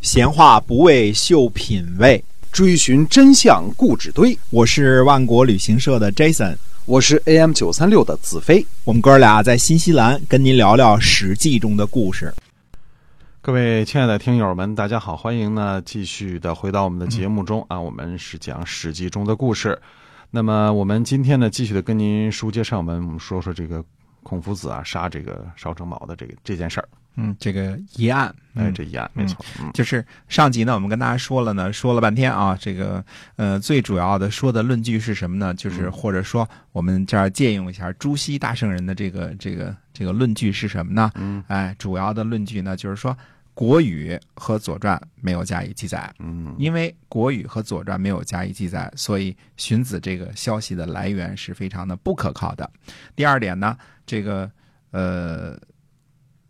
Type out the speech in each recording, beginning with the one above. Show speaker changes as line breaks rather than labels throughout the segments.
闲话不为秀品味，
追寻真相固执堆。
我是万国旅行社的 Jason，
我是 AM 九三六的子飞。
我们哥俩在新西兰跟您聊聊《史记》中的故事。
各位亲爱的听友们，大家好，欢迎呢继续的回到我们的节目中啊，我们是讲《史记》中的故事。那么我们今天呢，继续的跟您书接上文，我们说说这个孔夫子啊杀这个邵正卯的这个这件事儿。
嗯，这个疑案，
哎，这疑案没错，嗯，
就是上集呢，我们跟大家说了呢，说了半天啊，这个呃，最主要的说的论据是什么呢？就是或者说我们这儿借用一下朱熹大圣人的这个这个这个论据是什么呢？
嗯，
哎，主要的论据呢，就是说《国语》和《左传》没有加以记载，
嗯，
因为《国语》和《左传》没有加以记载，所以荀子这个消息的来源是非常的不可靠的。第二点呢，这个呃。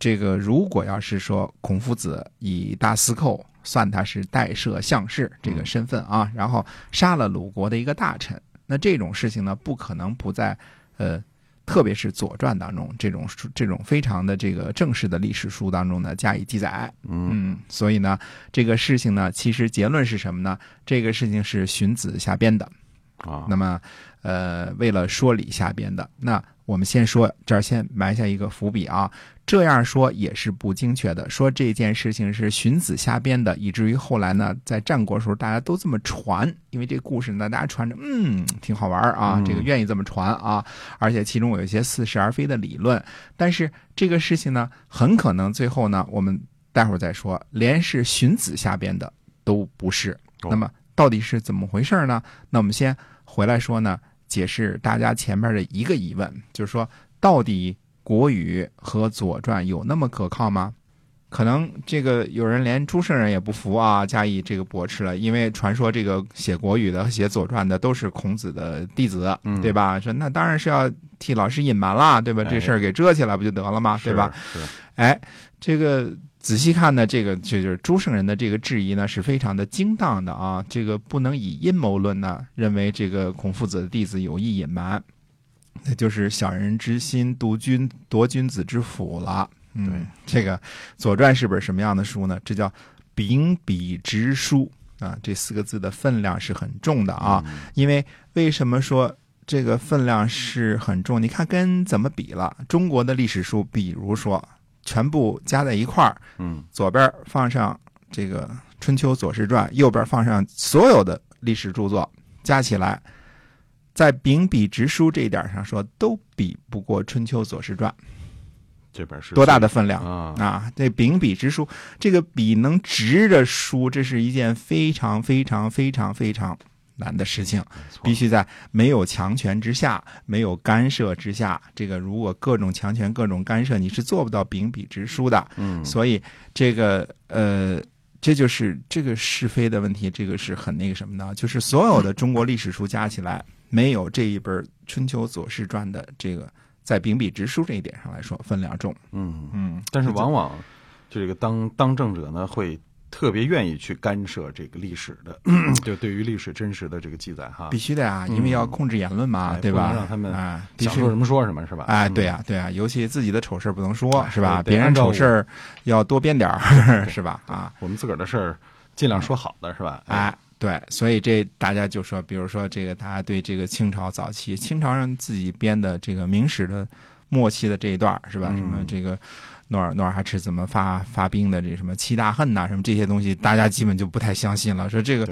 这个如果要是说孔夫子以大司寇算他是代摄相士这个身份啊，然后杀了鲁国的一个大臣，那这种事情呢，不可能不在呃，特别是《左传》当中这种这种非常的这个正式的历史书当中呢加以记载。嗯，所以呢，这个事情呢，其实结论是什么呢？这个事情是荀子瞎编的
啊。
那么，呃，为了说理下边的。那我们先说这儿，先埋下一个伏笔啊。这样说也是不精确的，说这件事情是荀子瞎编的，以至于后来呢，在战国时候大家都这么传，因为这故事呢，大家传着，嗯，挺好玩啊，这个愿意这么传啊，而且其中有一些似是而非的理论。但是这个事情呢，很可能最后呢，我们待会儿再说，连是荀子瞎编的都不是。那么到底是怎么回事呢？那我们先回来说呢，解释大家前面的一个疑问，就是说到底。国语和左传有那么可靠吗？可能这个有人连诸圣人也不服啊，加以这个驳斥了。因为传说这个写国语的、写左传的都是孔子的弟子，对吧？说那当然是要替老师隐瞒啦，对吧？这事儿给遮起来不就得了吗？对吧？哎，这个仔细看呢，这个就就是朱圣人的这个质疑呢，是非常的精当的啊。这个不能以阴谋论呢，认为这个孔夫子的弟子有意隐瞒。那就是小人之心夺君夺君子之腹了。
嗯，
这个《左传》是本什么样的书呢？这叫秉笔直书啊，这四个字的分量是很重的啊。因为为什么说这个分量是很重？你看跟怎么比了？中国的历史书，比如说全部加在一块儿，
嗯，
左边放上这个《春秋左氏传》，右边放上所有的历史著作，加起来。在秉笔直书这一点上说，都比不过《春秋左氏传》。
这本是
多大的分量
啊！
啊，这秉笔直书，这个笔能直着书，这是一件非常非常非常非常难的事情。必须在没有强权之下，没有干涉之下，这个如果各种强权、各种干涉，你是做不到秉笔直书的。
嗯，
所以这个呃，这就是这个是非的问题，这个是很那个什么的，就是所有的中国历史书加起来。没有这一本《春秋左氏传》的这个，在秉笔直书这一点上来说分量重。
嗯
嗯，
但是往往这个当当政者呢，会特别愿意去干涉这个历史的，就对于历史真实的这个记载哈。
必须的呀，因为要控制言论嘛，对吧？
让他们
啊，
想说什么说什么是吧？
哎，对呀，对呀，尤其自己的丑事不能说，是吧？别人丑事要多编点儿，是吧？啊，
我们自个儿的事儿尽量说好的，是吧？
哎。对，所以这大家就说，比如说这个，大家对这个清朝早期清朝人自己编的这个明史的末期的这一段是吧？什么这个努尔努尔哈赤怎么发发兵的？这什么七大恨呐？什么这些东西，大家基本就不太相信了。说这个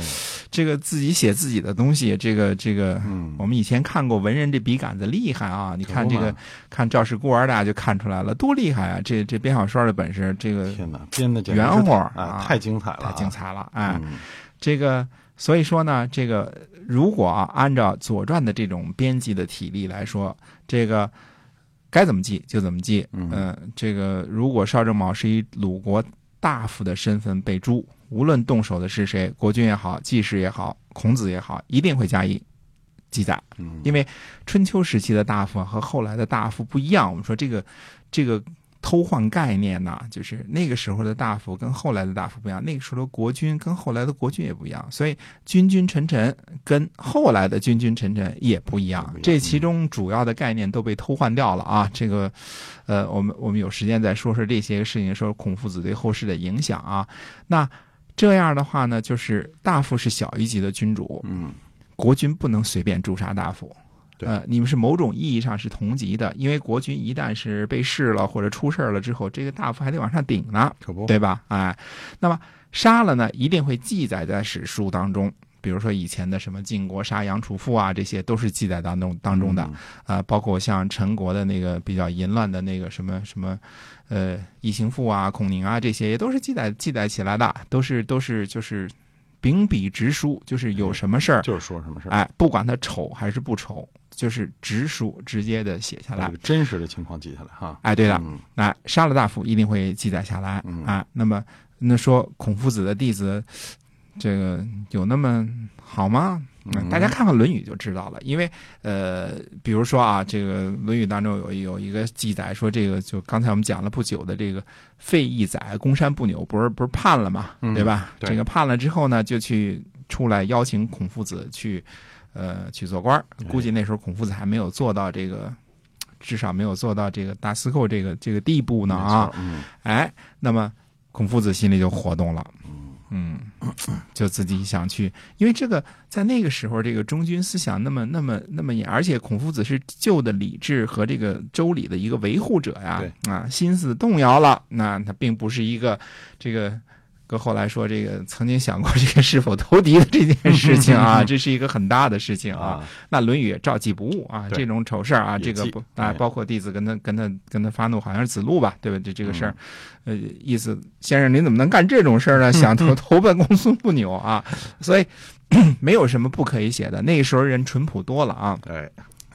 这个自己写自己的东西，这个这个，我们以前看过文人这笔杆子厉害啊！你看这个看赵氏孤儿，大家就看出来了，多厉害啊！这这编小说的本事，这个
天哪，编的
圆乎
啊，太精彩了，
太精彩了！哎，这个。所以说呢，这个如果啊按照《左传》的这种编辑的体力来说，这个该怎么记就怎么记。嗯，这个如果邵正卯是以鲁国大夫的身份被诛，无论动手的是谁，国君也好，季氏也好，孔子也好，一定会加以记载。
嗯，
因为春秋时期的大夫和后来的大夫不一样。我们说这个，这个。偷换概念呐，就是那个时候的大夫跟后来的大夫不一样，那个时候的国君跟后来的国君也不一样，所以君君臣臣跟后来的君君臣臣也不一样，这其中主要的概念都被偷换掉了啊。这个，呃，我们我们有时间再说说这些事情，说孔夫子对后世的影响啊。那这样的话呢，就是大夫是小一级的君主，
嗯，
国君不能随便诛杀大夫。
对
呃，你们是某种意义上是同级的，因为国君一旦是被弑了或者出事儿了之后，这个大夫还得往上顶呢。
可不，
对吧？哎，那么杀了呢，一定会记载在史书当中。比如说以前的什么晋国杀杨楚父啊，这些都是记载当中当中的。
嗯
啊，包括像陈国的那个比较淫乱的那个什么什么，呃，异行父啊、孔宁啊，这些也都是记载记载起来的，都是都是就是秉笔直书，就是有什么事儿，
就是说什么事儿，
哎，不管他丑还是不丑，就是直书直接的写下来
真实的情况记下来哈。
哎，对的，
嗯
哎杀了大夫一定会记载下来
嗯
啊。那么那说孔夫子的弟子，这个有那么好吗？
嗯
大家看看《论语》就知道了。因为呃，比如说啊，这个《论语》当中有有一个记载说，这个就刚才我们讲了不久的这个费义宰公山不扭，不是不是判了嘛，
嗯
对吧？
对
这个判了之后呢，就去出来邀请孔夫子去呃去做官估计那时候孔夫子还没有做到这个。至少没有做到这个大司寇这个这个地步呢啊
错，嗯
哎，那么孔夫子心里就活动了，嗯，就自己想去，因为这个在那个时候，这个忠君思想那么那么那么严，而且孔夫子是旧的礼制和这个周礼的一个维护者呀，啊，心思动摇了，那他并不是一个这个。搁后来说，这个曾经想过这个是否投敌的这件事情啊，这是一个很大的事情啊。
啊，
那《论语》也照记不误啊，这种丑事儿啊，这个不啊
哎，
包括弟子跟他跟他跟他发怒，好像是子路吧，对吧？这这个事儿，
嗯
呃，意思先生您怎么能干这种事儿呢？想投投奔公孙不扭啊，所以 没有什么不可以写的。那个时候人淳朴多了啊，
哎，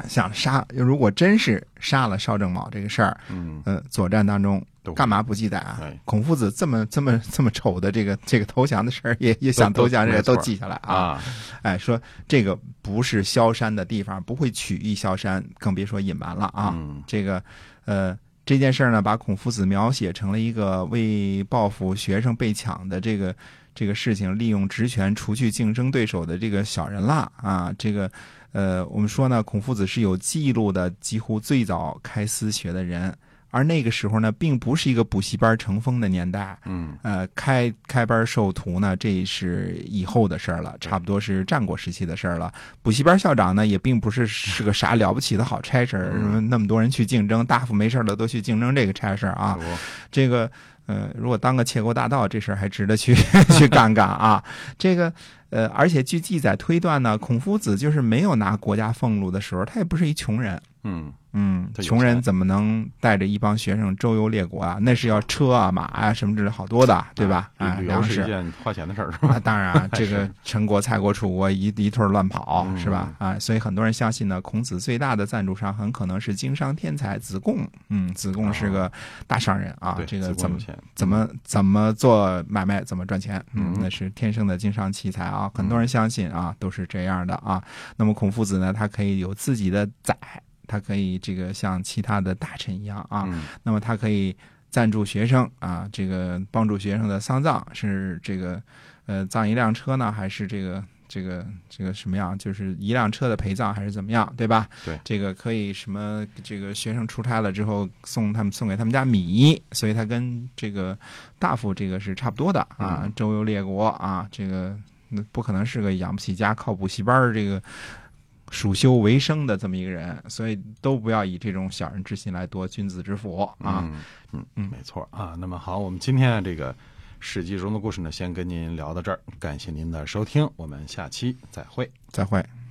想杀，如果真是杀了邵正卯这个事儿，
嗯，
呃，左战当中干嘛不记载啊
哎？
孔夫子这么这么这么丑的这个这个投降的事儿，也也想投降，这个
没错
都记下来啊。
啊？
哎，说这个不是萧山的地方，不会取意萧山，更别说隐瞒了啊。
嗯
这个呃，这件事儿呢，把孔夫子描写成了一个为报复学生被抢的这个这个事情，利用职权除去竞争对手的这个小人啦啊。这个呃，我们说呢，孔夫子是有记录的，几乎最早开私学的人。而那个时候呢，并不是一个补习班成风的年代，
嗯
呃，开开班授徒呢，这是以后的事儿了，差不多是战国时期的事儿了。补习班校长呢，也并不是是个啥了不起的好差事儿，那么多人去竞争，大夫没事儿了都去竞争这个差事儿啊。这个呃，如果当个窃国大盗，这事儿还值得去 去干干啊。这个呃，而且据记载推断呢，孔夫子就是没有拿国家俸禄的时候，他也不是一穷人。
嗯
嗯，穷人怎么能带着一帮学生周游列国啊？那是要车啊、马啊什么之类好多的，对吧？哎，
啊旅游
粮食
是一件花钱的事儿，是吧？
啊，当然啊，这个陈国、蔡国、楚国一一通乱跑，
嗯
是吧？啊，所以很多人相信呢，孔子最大的赞助商很可能是经商天才子贡。嗯，子贡是个大商人啊，
对，
这个怎么怎么怎么做买卖，怎么赚钱，嗯
嗯，
那是天生的经商奇才啊！很多人相信啊，都是这样的啊。那么孔夫子呢，他可以有自己的宰，他可以这个像其他的大臣一样啊，
嗯
那么他可以赞助学生啊，这个帮助学生的丧葬是这个呃葬一辆车呢，还是这个这个这个什么样？就是一辆车的陪葬还是怎么样，对吧？
对，
这个可以什么？这个学生出差了之后送他们送给他们家米，所以他跟这个大夫这个是差不多的啊
嗯，
周游列国啊，这个那不可能是个养不起家靠补习班儿这个。蜀修为生的这么一个人，所以都不要以这种小人之心来夺君子之腹啊！
嗯嗯
嗯
没错啊。那么好，我们今天这个《史记》中的故事呢，先跟您聊到这儿，感谢您的收听，我们下期再会。
再会。
嗯